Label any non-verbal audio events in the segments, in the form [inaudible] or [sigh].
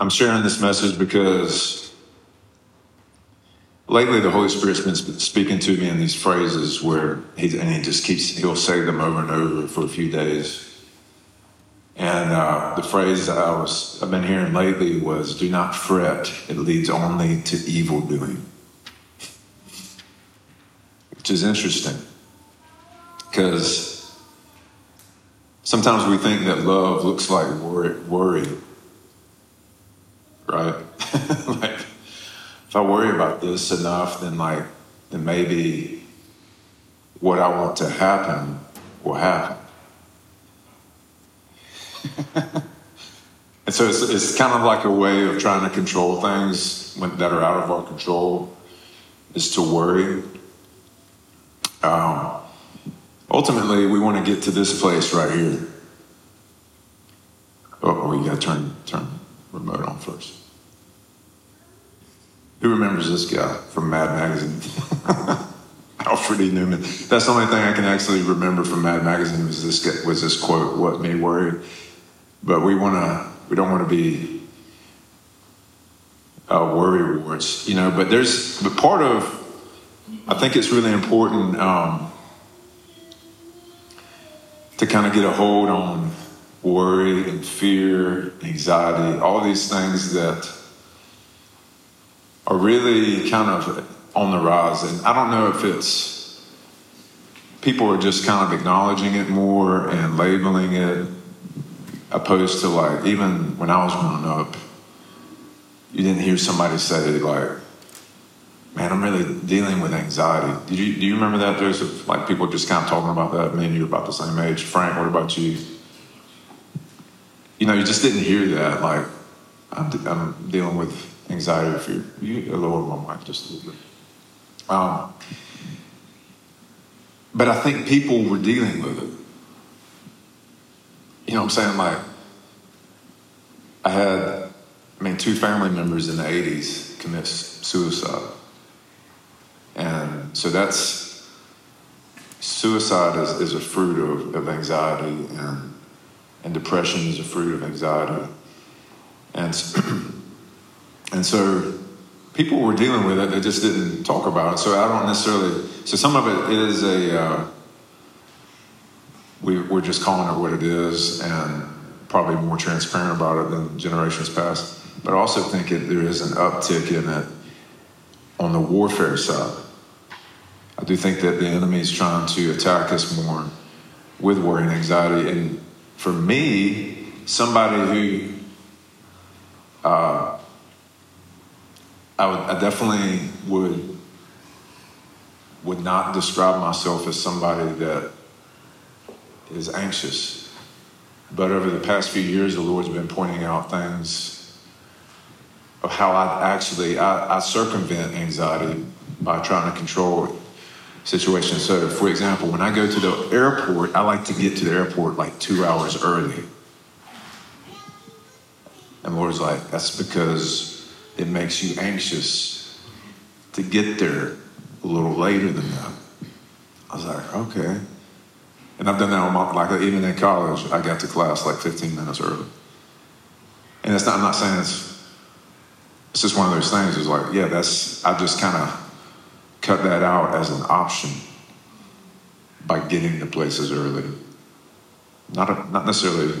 I'm sharing this message because lately the Holy Spirit's been speaking to me in these phrases where he and he just keeps he'll say them over and over for a few days. And uh, the phrase I was I've been hearing lately was "Do not fret; it leads only to evil doing," which is interesting because sometimes we think that love looks like worry. Right? [laughs] like, if I worry about this enough, then like, then maybe what I want to happen will happen. [laughs] and so it's, it's kind of like a way of trying to control things when, that are out of our control, is to worry. Um, ultimately, we want to get to this place right here. Oh, we got to turn turn remote on first. Who remembers this guy from Mad Magazine? [laughs] Alfred E. Neuman. That's the only thing I can actually remember from Mad Magazine was this was this quote, "What made worry." But we want to. We don't want to be uh, worry wards, you know. But there's but part of. I think it's really important um, to kind of get a hold on worry and fear, anxiety, all these things that are really kind of on the rise. And I don't know if it's people are just kind of acknowledging it more and labeling it, opposed to like, even when I was growing up, you didn't hear somebody say, like, man, I'm really dealing with anxiety. You, do you remember that, Joseph? Like people just kind of talking about that. Me and you are about the same age. Frank, what about you? You know, you just didn't hear that. Like, I'm, I'm dealing with anxiety fear. You lower my mic just a little bit. Um, but I think people were dealing with it. You know what I'm saying? Like, I had, I mean, two family members in the 80s commit suicide. And so that's, suicide is, is a fruit of, of anxiety, and, and depression is a fruit of anxiety. And [clears throat] And so people were dealing with it, they just didn't talk about it. So I don't necessarily, so some of it is a, uh, we, we're just calling it what it is and probably more transparent about it than generations past. But I also think it, there is an uptick in it on the warfare side. I do think that the enemy is trying to attack us more with worry and anxiety. And for me, somebody who uh, I, would, I definitely would would not describe myself as somebody that is anxious. But over the past few years, the Lord's been pointing out things of how I actually I, I circumvent anxiety by trying to control situations. So, for example, when I go to the airport, I like to get to the airport like two hours early. And Lord's like, that's because it makes you anxious to get there a little later than that. I was like, okay. And I've done that on my, like even in college, I got to class like 15 minutes early. And it's not, I'm not saying it's, it's just one of those things. It's like, yeah, that's, I just kind of cut that out as an option by getting to places early. Not, a, not necessarily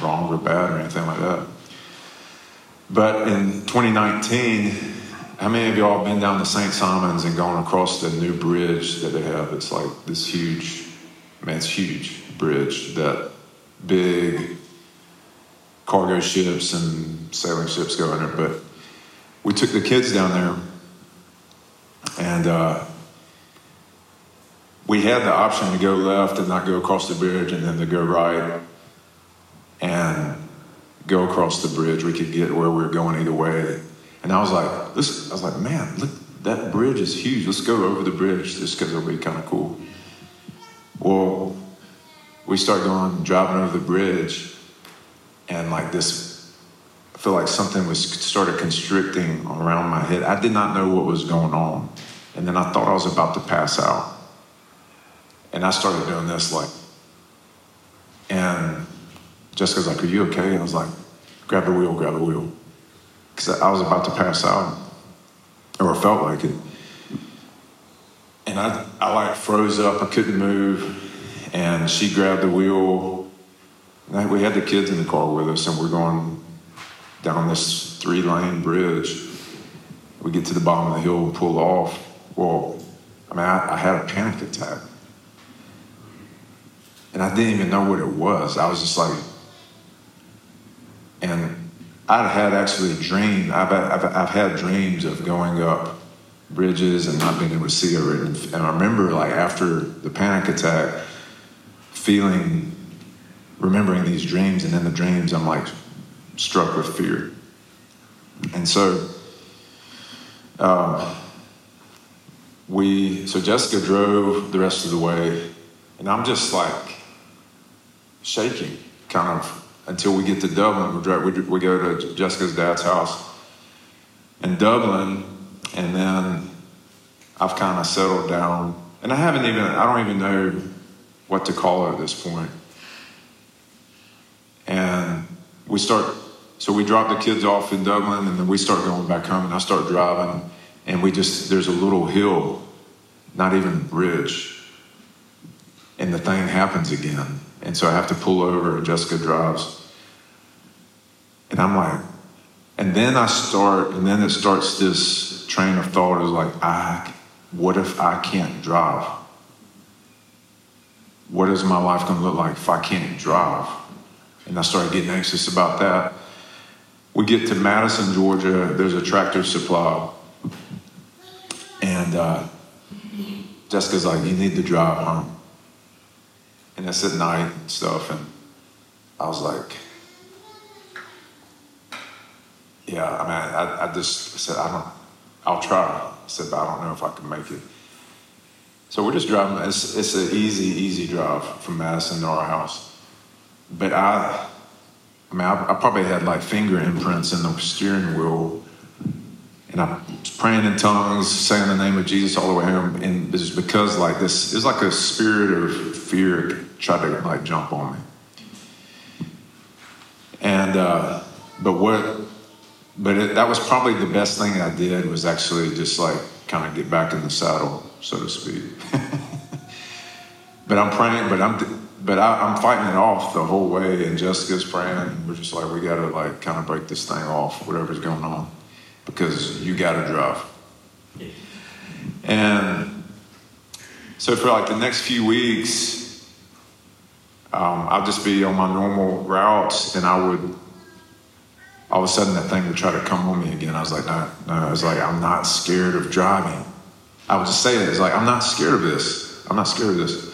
wrong or bad or anything like that. But in 2019, how many of y'all been down to St. Simons and gone across the new bridge that they have? It's like this huge, man, it's huge bridge that big cargo ships and sailing ships go under. But we took the kids down there and uh, we had the option to go left and not go across the bridge and then to go right. And go across the bridge. We could get where we were going either way. And I was like, this, I was like, man, look, that bridge is huge. Let's go over the bridge just because it'll be kind of cool. Well, we start going, driving over the bridge, and like this, feel like something was started constricting around my head. I did not know what was going on. And then I thought I was about to pass out. And I started doing this like, and Jessica's like, Are you okay? I was like, Grab the wheel, grab the wheel. because I was about to pass out, or felt like it. And I, I like froze up. I couldn't move, and she grabbed the wheel. We had the kids in the car with us, and we're going down this three-lane bridge. We get to the bottom of the hill and pull off. Well, I mean, I, I had a panic attack, and I didn't even know what it was. I was just like, and I'd had actually a dream. I've, I've, I've had dreams of going up bridges and not being able to see over it. And I remember, like, after the panic attack, feeling, remembering these dreams, and in the dreams, I'm like struck with fear. And so, um, we, so Jessica drove the rest of the way, and I'm just like shaking, kind of until we get to Dublin. We, drive, we, we go to Jessica's dad's house in Dublin, and then I've kind of settled down. And I haven't even, I don't even know what to call her at this point. And we start, so we drop the kids off in Dublin, and then we start going back home, and I start driving, and we just, there's a little hill, not even bridge. And the thing happens again. And so I have to pull over, and Jessica drives. And I'm like, and then I start, and then it starts this train of thought is like, I, what if I can't drive? What is my life going to look like if I can't drive? And I started getting anxious about that. We get to Madison, Georgia. There's a tractor supply. And uh, Jessica's like, you need to drive home. And it's at night and stuff. And I was like, yeah, I mean, I, I just said, I don't, I'll try. I said, but I don't know if I can make it. So we're just driving. It's, it's an easy, easy drive from Madison to our house. But I, I mean, I, I probably had like finger imprints in the steering wheel. And I was praying in tongues, saying the name of Jesus all the way home. And it's because like this, it's like a spirit of fear tried to like jump on me. And, uh, but what, but it, that was probably the best thing I did was actually just like kind of get back in the saddle, so to speak. [laughs] but I'm praying, but I'm, but I, am fighting it off the whole way, and Jessica's praying, we're just like, we got to like kind of break this thing off, whatever's going on, because you got to drive. And so for like the next few weeks, um, I'll just be on my normal routes, and I would all of a sudden that thing would try to come on me again. I was like, no, no. I was like, I'm not scared of driving. I would just say it. It's like, I'm not scared of this. I'm not scared of this.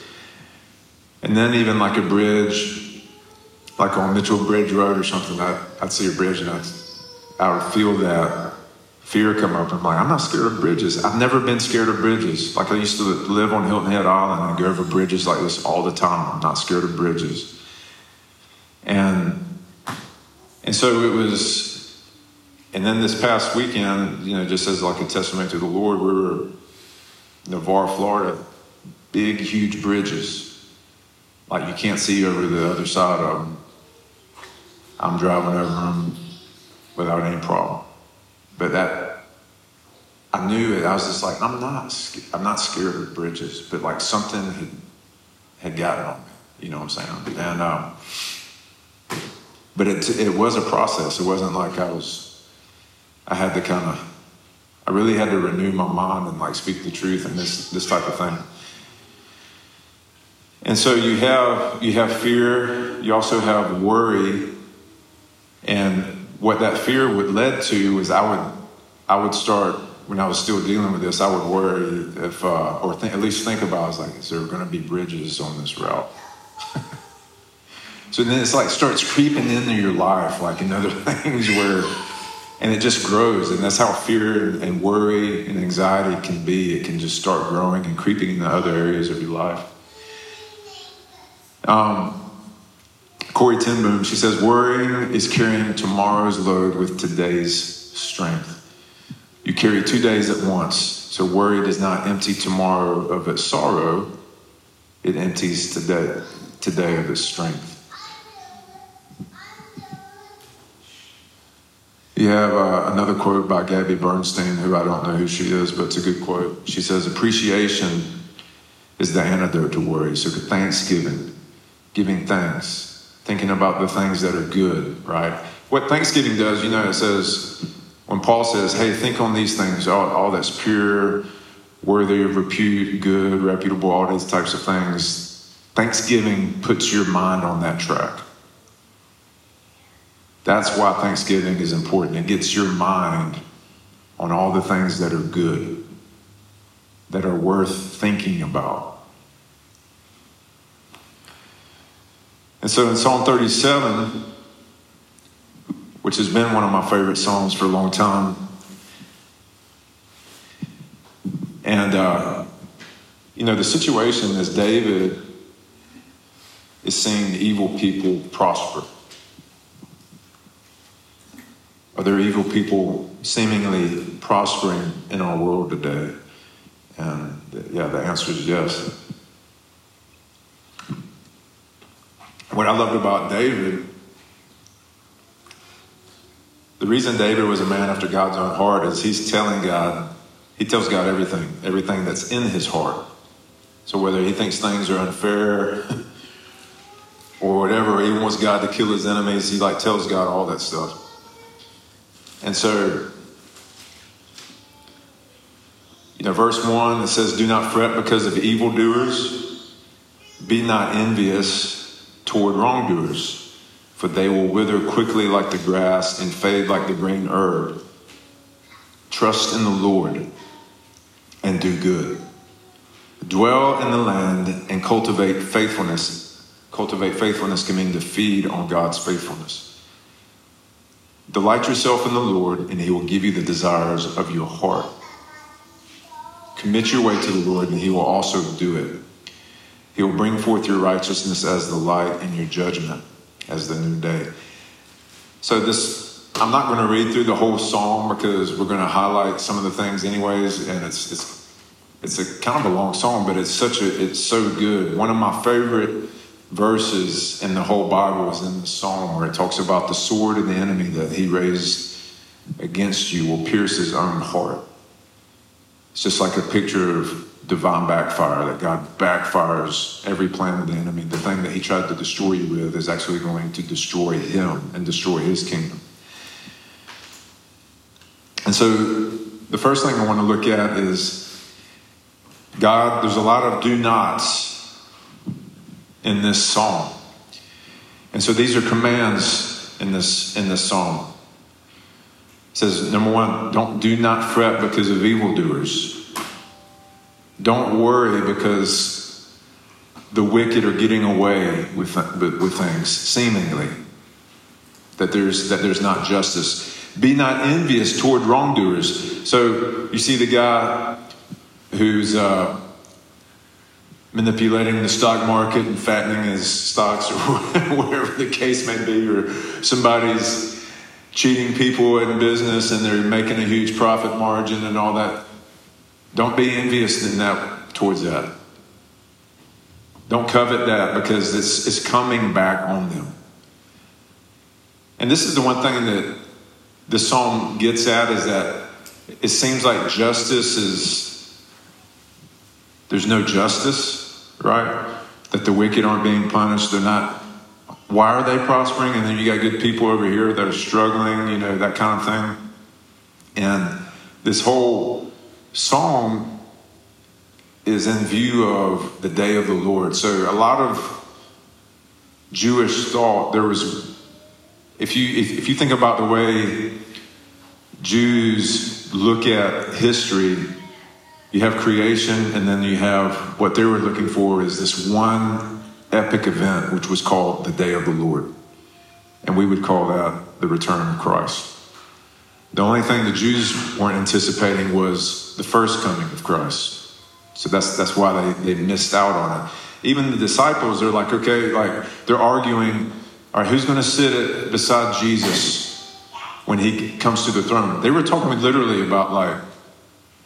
And then even like a bridge, like on Mitchell Bridge Road or something, I'd, I'd see a bridge and I'd, I would feel that fear come up. I'm like, I'm not scared of bridges. I've never been scared of bridges. Like I used to live on Hilton Head Island and go over bridges like this all the time. I'm not scared of bridges. And and so it was, and then this past weekend, you know, just as like a testimony to the Lord, we were in Navarre, Florida, big, huge bridges. Like you can't see over the other side of them. I'm driving over them without any problem. But that, I knew it. I was just like, I'm not, I'm not scared of bridges, but like something had, had gotten on me. You know what I'm saying? And um, but it, it was a process. It wasn't like I was, I had to kind of, I really had to renew my mind and like speak the truth and this, this type of thing. And so you have, you have fear, you also have worry. And what that fear would lead to is I would, I would start, when I was still dealing with this, I would worry if, uh, or th- at least think about, I was like, is there going to be bridges on this route? [laughs] So then it's like starts creeping into your life, like in other [laughs] things where, and it just grows. And that's how fear and worry and anxiety can be. It can just start growing and creeping into other areas of your life. Um, Corrie ten Boom, she says, worrying is carrying tomorrow's load with today's strength. You carry two days at once. So worry does not empty tomorrow of its sorrow, it empties today, today of its strength. You have uh, another quote by Gabby Bernstein, who I don't know who she is, but it's a good quote. She says, Appreciation is the antidote to worry. So, thanksgiving, giving thanks, thinking about the things that are good, right? What Thanksgiving does, you know, it says, when Paul says, hey, think on these things, all, all that's pure, worthy of repute, good, reputable, all these types of things, Thanksgiving puts your mind on that track. That's why Thanksgiving is important. It gets your mind on all the things that are good, that are worth thinking about. And so in Psalm 37, which has been one of my favorite Psalms for a long time, and, uh, you know, the situation is David is seeing evil people prosper. Are there evil people seemingly prospering in our world today? And yeah, the answer is yes. What I loved about David, the reason David was a man after God's own heart is he's telling God, he tells God everything, everything that's in his heart. So whether he thinks things are unfair [laughs] or whatever, he wants God to kill his enemies, he like tells God all that stuff. And so, you know, verse 1, it says, Do not fret because of evildoers, be not envious toward wrongdoers, for they will wither quickly like the grass and fade like the green herb. Trust in the Lord and do good. Dwell in the land and cultivate faithfulness. Cultivate faithfulness can mean to feed on God's faithfulness. Delight yourself in the Lord, and He will give you the desires of your heart. Commit your way to the Lord, and He will also do it. He will bring forth your righteousness as the light and your judgment as the noonday. So, this, I'm not going to read through the whole psalm because we're going to highlight some of the things, anyways, and it's, it's, it's a kind of a long song, but it's such a, it's so good. One of my favorite verses in the whole Bible is in the Psalm where it talks about the sword of the enemy that he raised against you will pierce his own heart. It's just like a picture of divine backfire, that God backfires every plan of the enemy. The thing that he tried to destroy you with is actually going to destroy him and destroy his kingdom. And so the first thing I want to look at is God, there's a lot of do nots in this psalm. And so these are commands in this in this psalm. It says number one, don't do not fret because of evildoers. Don't worry because the wicked are getting away with, with things, seemingly. That there's that there's not justice. Be not envious toward wrongdoers. So you see the guy who's uh, manipulating the stock market and fattening his stocks or [laughs] whatever the case may be, or somebody's cheating people in business and they're making a huge profit margin and all that. Don't be envious in that towards that. Don't covet that because it's, it's coming back on them. And this is the one thing that the psalm gets at is that it seems like justice is there's no justice, right? That the wicked aren't being punished. They're not. Why are they prospering? And then you got good people over here that are struggling, you know, that kind of thing. And this whole psalm is in view of the day of the Lord. So a lot of Jewish thought, there was, if you, if, if you think about the way Jews look at history, you have creation, and then you have what they were looking for is this one epic event, which was called the Day of the Lord. And we would call that the return of Christ. The only thing the Jews weren't anticipating was the first coming of Christ. So that's, that's why they, they missed out on it. Even the disciples, they're like, okay, like they're arguing, all right, who's going to sit beside Jesus when he comes to the throne? They were talking literally about like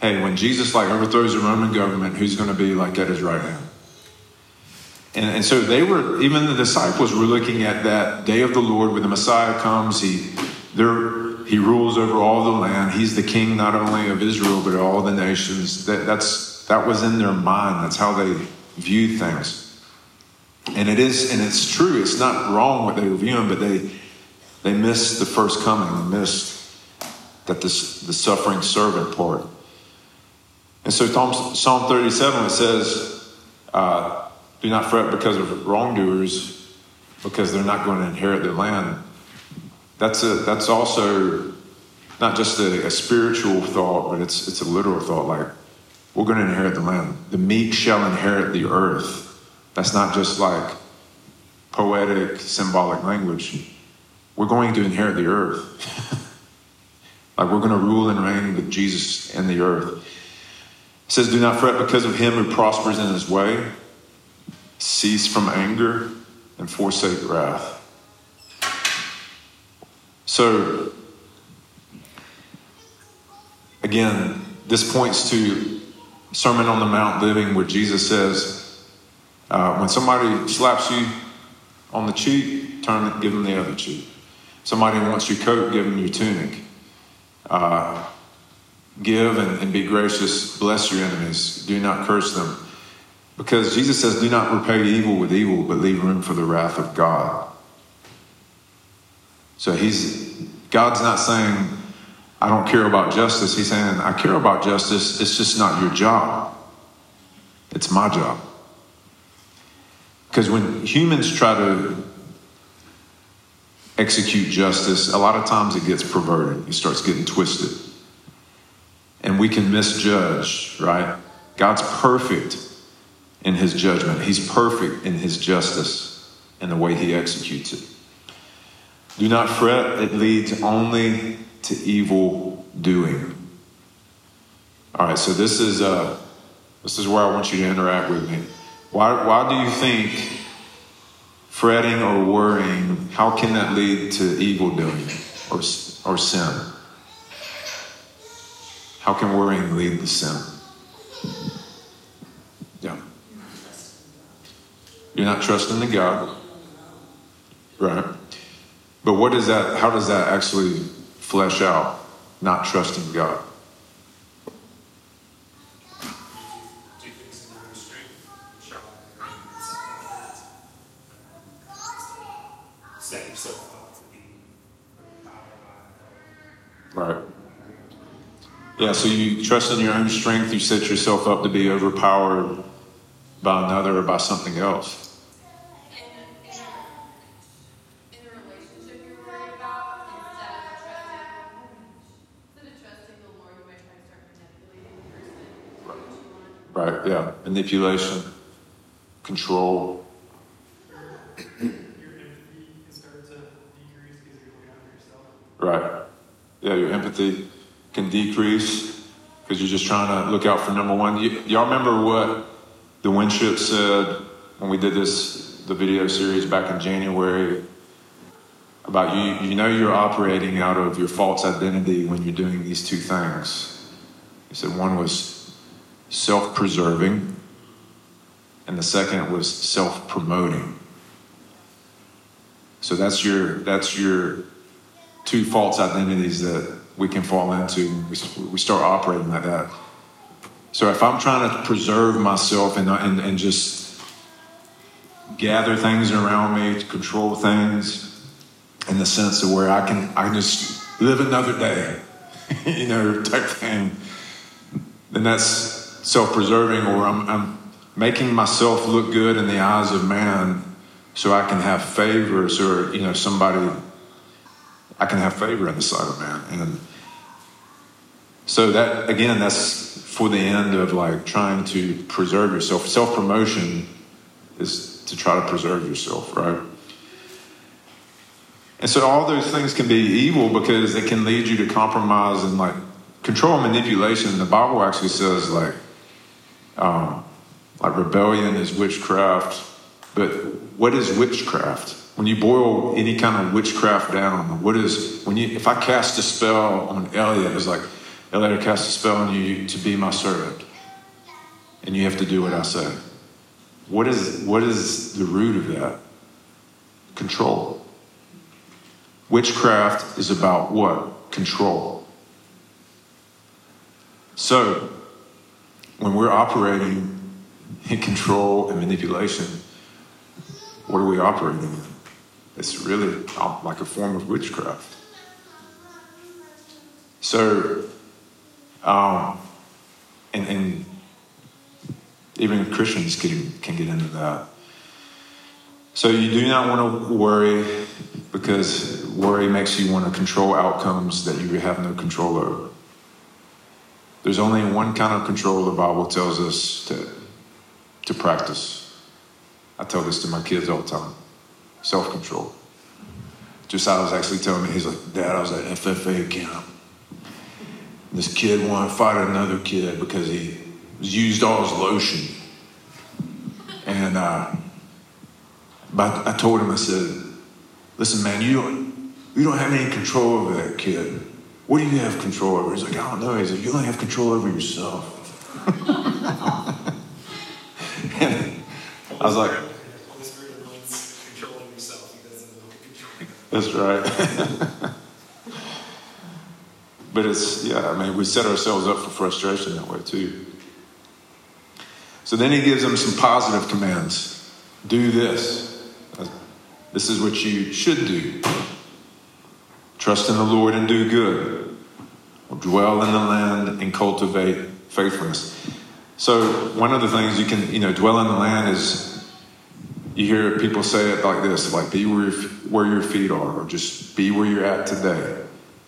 hey, when Jesus like overthrows the Roman government, who's going to be like at his right hand? And, and so they were, even the disciples were looking at that day of the Lord when the Messiah comes. He, they're He rules over all the land. He's the king not only of Israel but all the nations. That, that's that was in their mind. That's how they viewed things. And it is, and it's true. It's not wrong what they were viewing, but they they missed the first coming. They missed that this the suffering servant part. And so Psalm 37 it says, uh, "Do not fret because of wrongdoers, because they're not going to inherit the land." That's a that's also not just a, a spiritual thought, but it's it's a literal thought. Like we're going to inherit the land. The meek shall inherit the earth. That's not just like poetic, symbolic language. We're going to inherit the earth. [laughs] like we're going to rule and reign with Jesus in the earth. It says, Do not fret because of him who prospers in his way. Cease from anger and forsake wrath. So, again, this points to Sermon on the Mount living where Jesus says, uh, when somebody slaps you on the cheek, turn give them the other cheek. Somebody wants your coat, give them your tunic. Uh, give and, and be gracious. Bless your enemies. Do not curse them. Because Jesus says, do not repay evil with evil, but leave room for the wrath of God. So he's God's not saying, I don't care about justice. He's saying, I care about justice. It's just not your job. It's my job. Because when humans try to execute justice, a lot of times it gets perverted, it starts getting twisted. And we can misjudge, right? God's perfect in his judgment, he's perfect in his justice and the way he executes it. Do not fret, it leads only to evil doing. All right, so this is uh, this is where I want you to interact with me. Why, why do you think fretting or worrying, how can that lead to evil doing or, or sin? How can worrying lead to sin? Yeah. You're not trusting the God. Right. But what is that, how does that actually flesh out? Not trusting God. Right. Yeah, so you trust in your own strength, you set yourself up to be overpowered by another or by something else. Right, yeah. Manipulation, control. Right. Yeah, your empathy can decrease because you're just trying to look out for number one. Y- y'all remember what the Winship said when we did this, the video series back in January about you, you know you're operating out of your false identity when you're doing these two things. He said one was self preserving, and the second was self promoting. So that's your that's your two false identities that we can fall into. We, we start operating like that. So if I'm trying to preserve myself and, and, and just gather things around me control things in the sense of where I can I can just live another day, [laughs] you know, type thing, then that's self-preserving or I'm, I'm making myself look good in the eyes of man so I can have favors or, you know, somebody I can have favor in the sight of man. And so that again, that's for the end of like trying to preserve yourself. Self promotion is to try to preserve yourself, right? And so all those things can be evil because it can lead you to compromise and like control and manipulation. The Bible actually says like, um, like rebellion is witchcraft. But what is witchcraft? when you boil any kind of witchcraft down, what is when you if I cast a spell on Elliot, it's like Elliot cast a spell on you to be my servant, and you have to do what I say. What is what is the root of that? Control. Witchcraft is about what? control. So, when we're operating in control and manipulation, what are we operating in? It's really like a form of witchcraft. So, um, and, and even Christians can, can get into that. So you do not want to worry because worry makes you want to control outcomes that you have no control over. There's only one kind of control the Bible tells us to, to practice. I tell this to my kids all the time self control. Josiah was actually telling me, he's like, Dad, I was at FFA camp. This kid wanted to fight another kid because he used all his lotion. And uh, but I told him, I said, listen, man, you don't, you don't have any control over that kid. What do you have control over? He's like, I don't know. He's like, you only have control over yourself. and [laughs] I was like, That's right. [laughs] but it's, yeah, I mean, we set ourselves up for frustration that way too. So then he gives them some positive commands do this. This is what you should do. Trust in the Lord and do good. Dwell in the land and cultivate faithfulness. So one of the things you can, you know, dwell in the land is you hear people say it like this, like be where your, where your feet are, or just be where you're at today,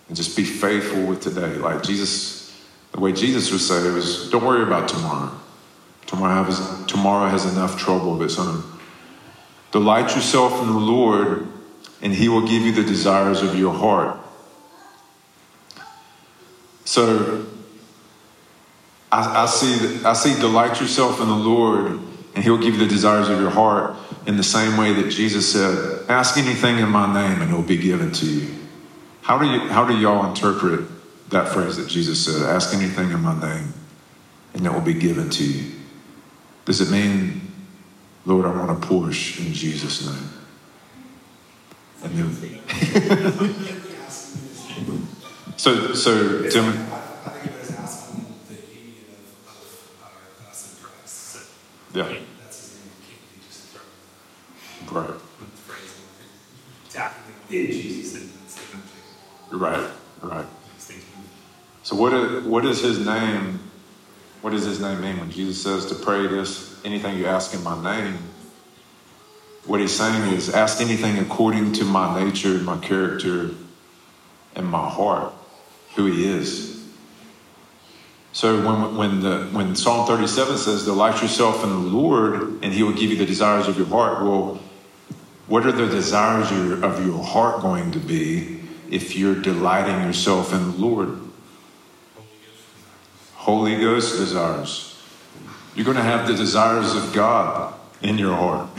and just be faithful with today. Like Jesus, the way Jesus would say it was, don't worry about tomorrow. Tomorrow has, tomorrow has enough trouble of its own. Delight yourself in the Lord, and He will give you the desires of your heart. So I, I see, I see delight yourself in the Lord, and He'll give you the desires of your heart in the same way that Jesus said, Ask anything in my name, and it will be given to you. How do, you, how do y'all interpret that phrase that Jesus said, Ask anything in my name, and it will be given to you? Does it mean Lord, I want a Porsche in Jesus' name. And then, [laughs] so, so, Tim. Yeah. Right. Right, right. So what is, what is his name? What does his name mean when Jesus says to pray this anything you ask in my name, what he's saying is ask anything according to my nature, my character, and my heart, who he is. So when, when, the, when Psalm 37 says, delight yourself in the Lord and he will give you the desires of your heart, well, what are the desires of your heart going to be if you're delighting yourself in the Lord? Holy Ghost desires. You're going to have the desires of God in your heart.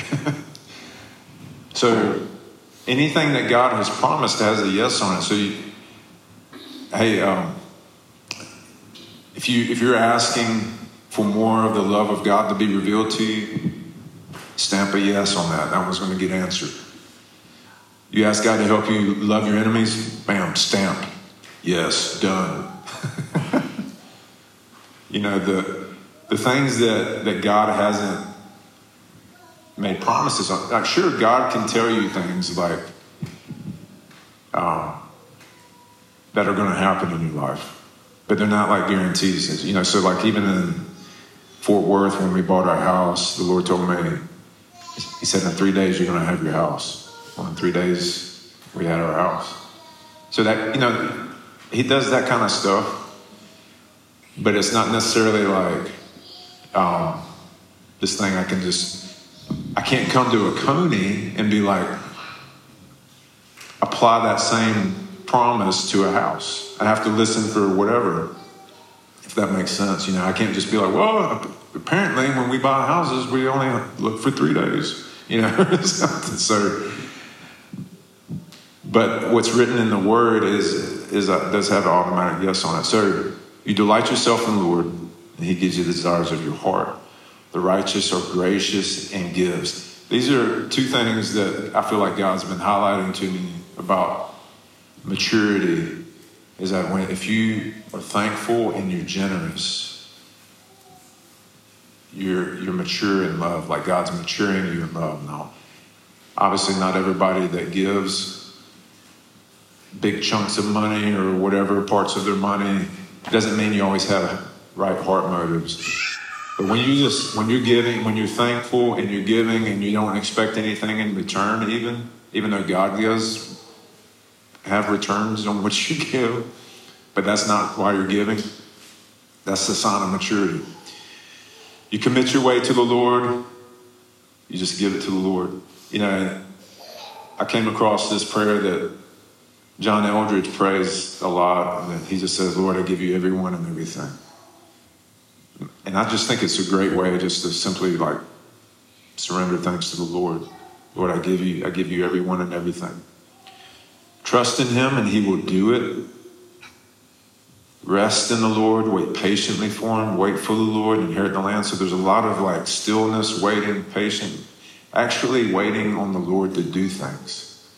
[laughs] so anything that God has promised has a yes on it. So, you, hey, um, if you if you're asking for more of the love of God to be revealed to you, stamp a yes on that. That one's going to get answered. You ask God to help you love your enemies, bam, stamp. Yes, done. [laughs] you know the the things that, that God hasn't made promises on. Like, sure, God can tell you things like um, that are going to happen in your life, but they're not like guarantees. You know, so like even in Fort Worth when we bought our house, the Lord told me, He said, in three days you're going to have your house. Well, in three days we had our house. So that you know, He does that kind of stuff, but it's not necessarily like um, this thing I can just, I can't come to a coney and be like, apply that same promise to a house. I have to listen for whatever, if that makes sense. You know, I can't just be like, well, apparently when we buy houses, we only look for three days. [laughs] You know, so. But what's written in the Word is is does have an automatic yes on it. So you delight yourself in the Lord and he gives you the desires of your heart. The righteous are gracious and gives. These are two things that I feel like God's been highlighting to me about maturity is that when if you are thankful and you're generous, you're you're mature in love, like God's maturing you in love. Now, obviously, not everybody that gives big chunks of money or whatever parts of their money doesn't mean you always have right heart motives. But when you just when you're giving, when you're thankful and you're giving and you don't expect anything in return, even even though God does have returns on what you give, but that's not why you're giving. That's the sign of maturity. You commit your way to the Lord, you just give it to the Lord. You know, I came across this prayer that John Eldredge prays a lot, and he just says, Lord, I give you everyone and everything. And I just think it's a great way just to simply like surrender thanks to the Lord. Lord, I give you, I give you everyone and everything. Trust in Him and He will do it. Rest in the Lord, wait patiently for Him, wait for the Lord, inherit the land. So there's a lot of like stillness, waiting, patient, actually waiting on the Lord to do things.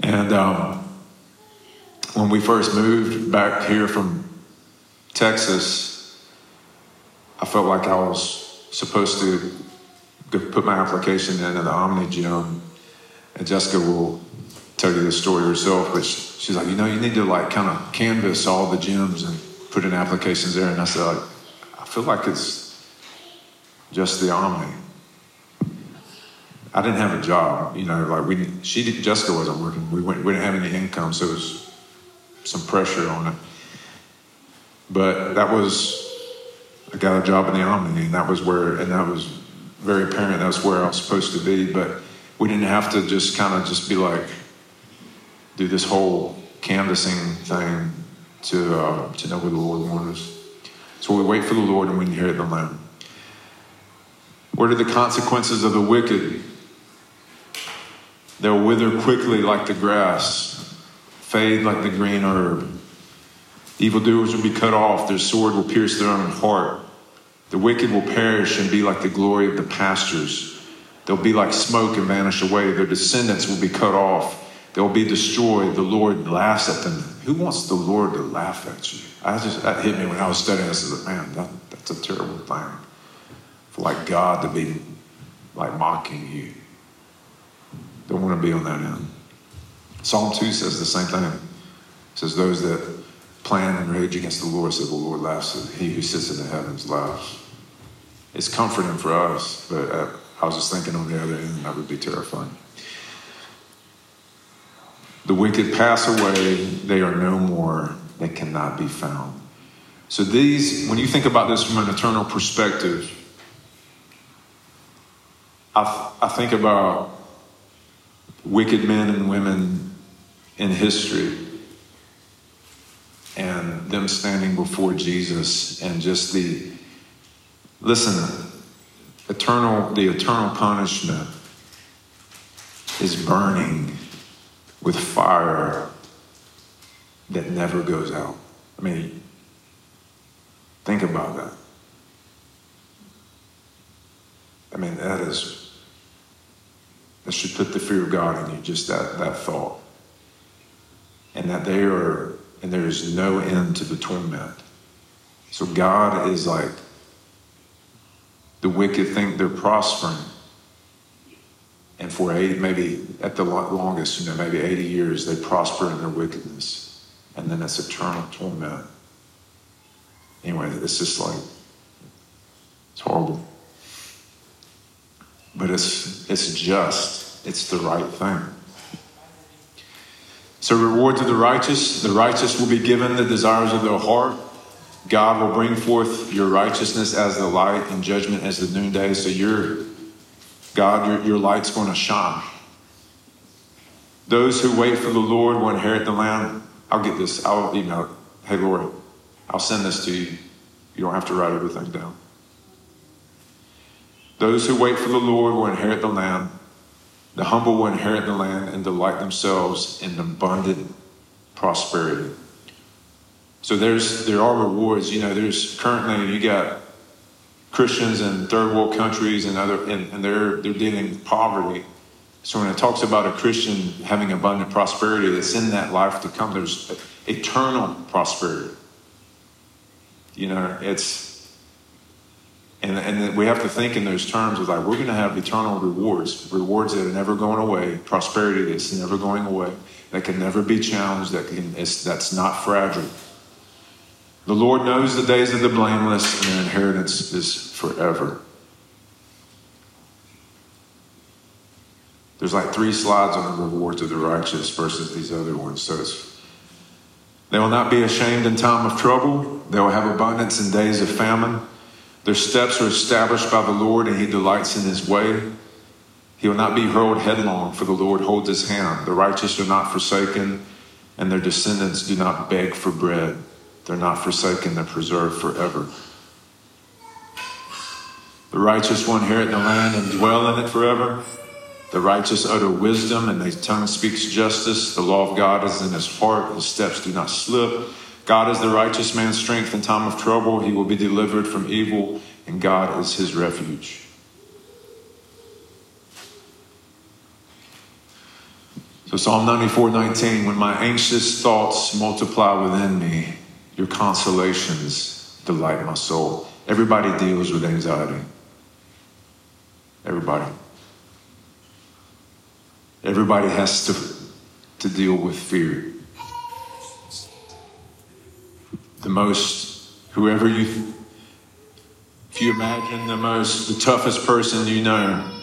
And um, when we first moved back here from Texas, I felt like I was supposed to put my application in at the Omni Gym, and Jessica will tell you the story herself, but she's like, you know, you need to like kind of canvas all the gyms and put in applications there. And I said, like, I feel like it's just the Omni. I didn't have a job, you know, like we, she did, Jessica wasn't working. We, went, we didn't have any income, so it was some pressure on it. But that was, I got a job in the Omni, and that was where, and that was very apparent. That was where I was supposed to be. But we didn't have to just kind of just be like, do this whole canvassing thing to, uh, to know where the Lord wants us. So we wait for the Lord and we inherit the land. What are the consequences of the wicked? They'll wither quickly like the grass, fade like the green herb. Evildoers will be cut off, their sword will pierce their own heart. The wicked will perish and be like the glory of the pastures. They'll be like smoke and vanish away. Their descendants will be cut off. They'll be destroyed. The Lord laughs at them. Who wants the Lord to laugh at you? I just that hit me when I was studying. I said, man, that, that's a terrible thing. For like God to be like mocking you. Don't want to be on that end. Psalm 2 says the same thing. It says those that plan and rage against the Lord said the Lord laughs at he who sits in the heavens laughs. It's comforting for us, but uh, I was just thinking on the other end that would be terrifying. The wicked pass away, they are no more, they cannot be found. So, these, when you think about this from an eternal perspective, I, I think about wicked men and women in history and them standing before Jesus and just the, listen, eternal, the eternal punishment is burning with fire that never goes out. I mean, think about that. I mean, that is, that should put the fear of God in you, just that, that thought. And that they are, and there is no end to the torment. So God is like, the wicked think they're prospering and for 80, maybe at the longest, you know, maybe 80 years, they prosper in their wickedness. And then it's eternal torment. Anyway, it's just like, it's horrible. But it's, it's just, it's the right thing. So, reward to the righteous. The righteous will be given the desires of their heart. God will bring forth your righteousness as the light and judgment as the noonday. So, you're God, your, your light's going to shine. Those who wait for the Lord will inherit the land. I'll get this. I'll email it. Hey, Lord, I'll send this to you. You don't have to write everything down. Those who wait for the Lord will inherit the land. The humble will inherit the land and delight themselves in abundant prosperity. So there's there are rewards. You know, there's currently you got Christians in third world countries and other, and, and they're they're dealing with poverty, So when it talks about a Christian having abundant prosperity, that's in that life to come. There's eternal prosperity. You know, it's and, and we have to think in those terms of like we're going to have eternal rewards, rewards that are never going away, prosperity that's never going away, that can never be challenged, that can that's not fragile. The Lord knows the days of the blameless, and their inheritance is forever. There's like three slides on the rewards of the righteous versus these other ones. So they will not be ashamed in time of trouble. They will have abundance in days of famine. Their steps are established by the Lord, and He delights in His way. He will not be hurled headlong, for the Lord holds His hand. The righteous are not forsaken, and their descendants do not beg for bread. They're not forsaken, they're preserved forever. The righteous will inherit the land and dwell in it forever. The righteous utter wisdom, and his tongue speaks justice. The law of God is in his heart, his steps do not slip. God is the righteous man's strength in time of trouble. He will be delivered from evil, and God is his refuge. So Psalm 94, 19, when my anxious thoughts multiply within me, your consolations delight my soul. Everybody deals with anxiety. Everybody. Everybody has to, to deal with fear. The most, whoever you, if you imagine the most, the toughest person you know,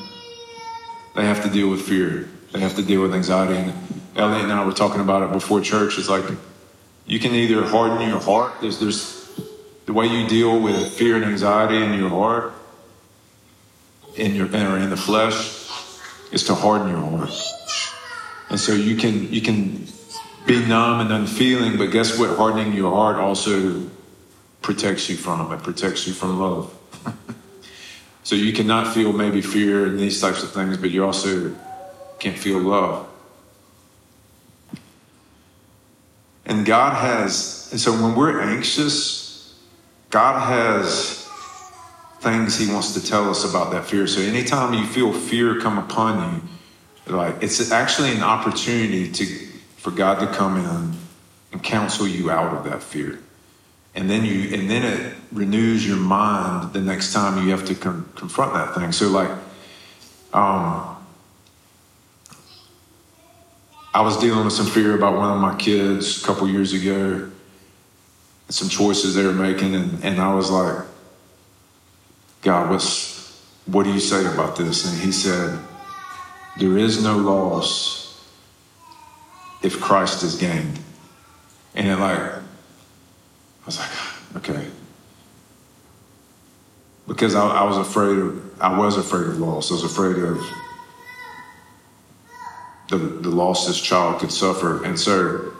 they have to deal with fear. They have to deal with anxiety. And Elliot and I were talking about it before church. It's like you can either harden your heart. There's, there's the way you deal with fear and anxiety in your heart, in your or in the flesh is to harden your heart. And so you can you can be numb and unfeeling, but guess what? Hardening your heart also protects you from it, protects you from love. [laughs] so you cannot feel maybe fear and these types of things, but you also can't feel love. And God has, and so when we're anxious, God has things he wants to tell us about that fear. So anytime you feel fear come upon you, like it's actually an opportunity to for God to come in and counsel you out of that fear. And then you and then it renews your mind the next time you have to con- confront that thing. So like um I was dealing with some fear about one of my kids a couple years ago, and some choices they were making, and, and I was like, God, what's, what do you say about this? And he said, There is no loss if Christ is gained. And it like, I was like, okay. Because I, I was afraid of, I was afraid of loss. I was afraid of the, the loss this child could suffer. And so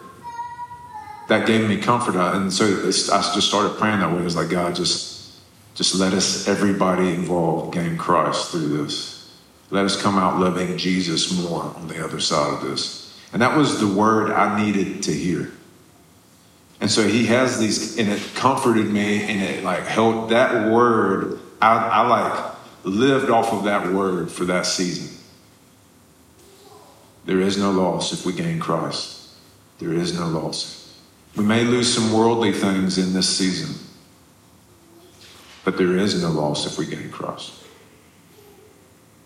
that gave me comfort. And so I just started praying that way. It was like, God, just just let us, everybody involved, gain Christ through this. Let us come out loving Jesus more on the other side of this. And that was the word I needed to hear. And so he has these, and it comforted me, and it like helped that word. I, I like lived off of that word for that season. There is no loss if we gain Christ. There is no loss. We may lose some worldly things in this season. But there is no loss if we gain Christ.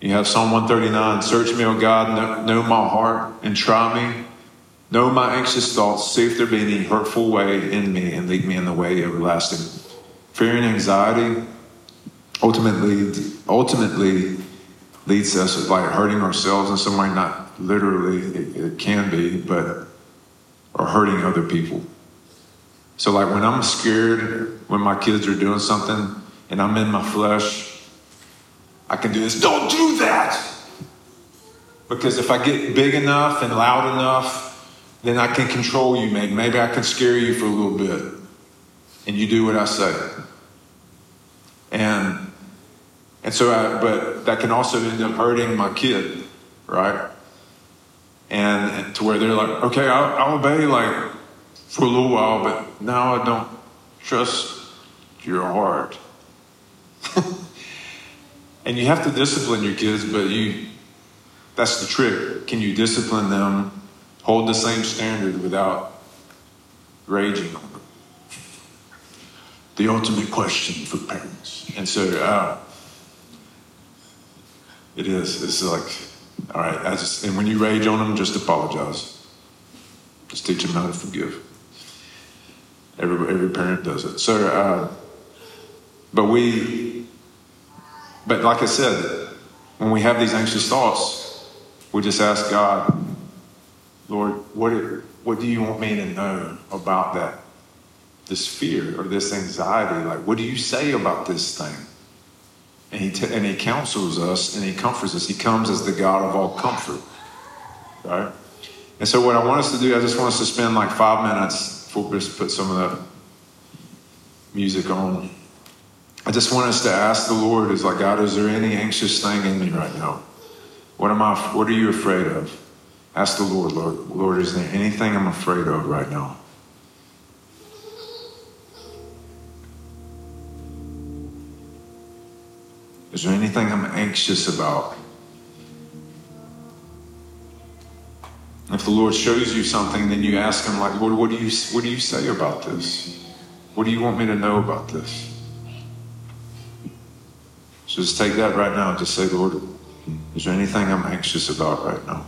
You have Psalm 139 Search me, O God, know, my heart, and try me. Know my anxious thoughts. See if there be any hurtful way in me, and lead me in the way everlasting. Fear and anxiety ultimately, ultimately leads us like hurting ourselves in some way, not literally, it, it can be, but or hurting other people. So, like when I'm scared when my kids are doing something, and I'm in my flesh, I can do this. Don't do that! Because if I get big enough and loud enough, then I can control you, maybe. Maybe I can scare you for a little bit. And you do what I say. And and so I, but that can also end up hurting my kid, right? And, to where they're like, okay, I'll, I'll obey like for a little while, but now I don't trust your heart. [laughs] and you have to discipline your kids, but you That's the trick. Can you discipline them, hold the same standard without raging on them? The ultimate question for parents. And so uh, it is. It's like, all right, just, and when you rage on them, just apologize. Just teach them how to forgive. Every, every parent does it. So, uh, but we, but like I said, when we have these anxious thoughts, we just ask God, Lord, what, what do you want me to know about that, this fear or this anxiety? Like, what do you say about this thing? And he, t- and he counsels us and he comforts us. He comes as the God of all comfort, right? And so, what I want us to do, I just want us to spend like five minutes before we put some of that music on. I just want us to ask the Lord, is like, God, is there any anxious thing in me right now? What am I, what are you afraid of? Ask the Lord, Lord, Lord, is there anything I'm afraid of right now? Is there anything I'm anxious about? If the Lord shows you something, then you ask Him, like, Lord, what do you, what do you say about this? What do you want me to know about this? So just take that right now just say, Lord, is there anything I'm anxious about right now?